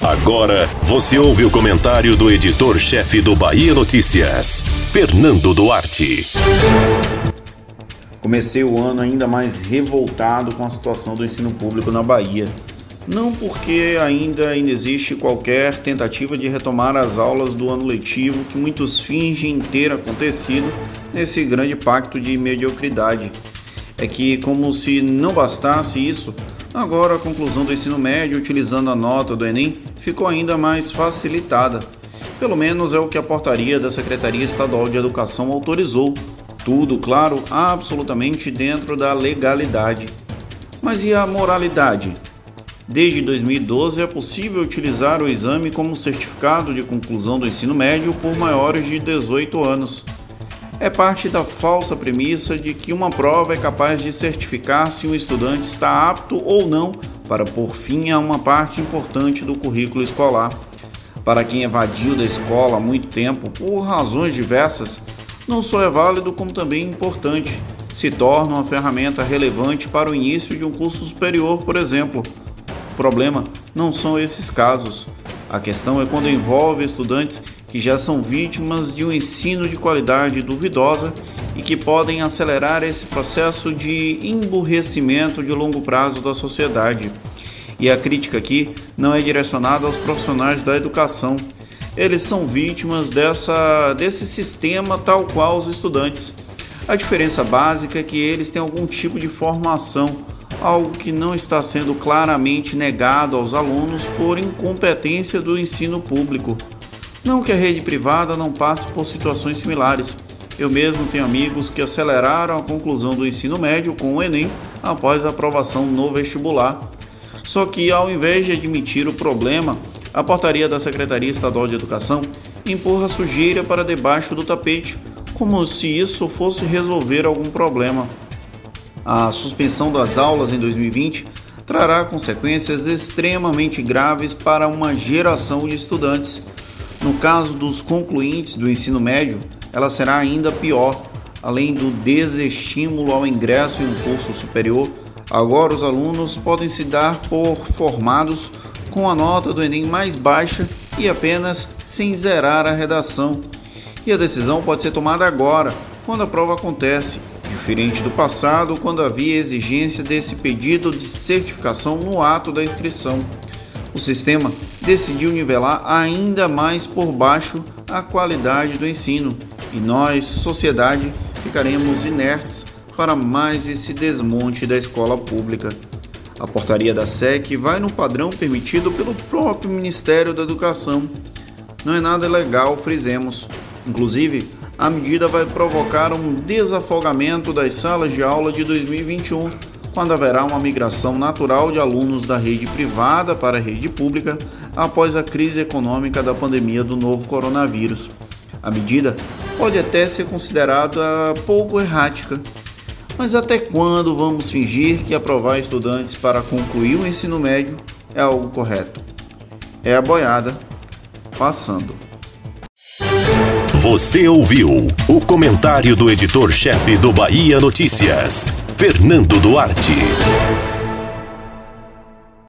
Agora você ouve o comentário do editor-chefe do Bahia Notícias, Fernando Duarte. Comecei o ano ainda mais revoltado com a situação do ensino público na Bahia. Não porque ainda existe qualquer tentativa de retomar as aulas do ano letivo que muitos fingem ter acontecido nesse grande pacto de mediocridade. É que, como se não bastasse isso, agora a conclusão do ensino médio utilizando a nota do Enem ficou ainda mais facilitada. Pelo menos é o que a portaria da Secretaria Estadual de Educação autorizou tudo, claro, absolutamente dentro da legalidade. Mas e a moralidade? Desde 2012 é possível utilizar o exame como certificado de conclusão do ensino médio por maiores de 18 anos. É parte da falsa premissa de que uma prova é capaz de certificar se um estudante está apto ou não para pôr fim a uma parte importante do currículo escolar. Para quem evadiu da escola há muito tempo por razões diversas, não só é válido, como também importante. Se torna uma ferramenta relevante para o início de um curso superior, por exemplo. O problema não são esses casos. A questão é quando envolve estudantes que já são vítimas de um ensino de qualidade duvidosa e que podem acelerar esse processo de emburrecimento de longo prazo da sociedade. E a crítica aqui não é direcionada aos profissionais da educação, eles são vítimas dessa, desse sistema tal qual os estudantes. A diferença básica é que eles têm algum tipo de formação, algo que não está sendo claramente negado aos alunos por incompetência do ensino público. Não que a rede privada não passe por situações similares. Eu mesmo tenho amigos que aceleraram a conclusão do ensino médio com o Enem após a aprovação no vestibular. Só que, ao invés de admitir o problema, a portaria da Secretaria Estadual de Educação empurra a sujeira para debaixo do tapete, como se isso fosse resolver algum problema. A suspensão das aulas em 2020 trará consequências extremamente graves para uma geração de estudantes. No caso dos concluintes do ensino médio, ela será ainda pior. Além do desestímulo ao ingresso em um curso superior, agora os alunos podem se dar por formados com a nota do Enem mais baixa e apenas sem zerar a redação. E a decisão pode ser tomada agora, quando a prova acontece, diferente do passado, quando havia exigência desse pedido de certificação no ato da inscrição. O sistema decidiu nivelar ainda mais por baixo a qualidade do ensino e nós, sociedade, ficaremos inertes para mais esse desmonte da escola pública. A portaria da SEC vai no padrão permitido pelo próprio Ministério da Educação. Não é nada legal, frisemos. Inclusive, a medida vai provocar um desafogamento das salas de aula de 2021, quando haverá uma migração natural de alunos da rede privada para a rede pública após a crise econômica da pandemia do novo coronavírus. A medida pode até ser considerada pouco errática, mas até quando vamos fingir que aprovar estudantes para concluir o ensino médio é algo correto? É a boiada passando. Você ouviu o comentário do editor-chefe do Bahia Notícias, Fernando Duarte.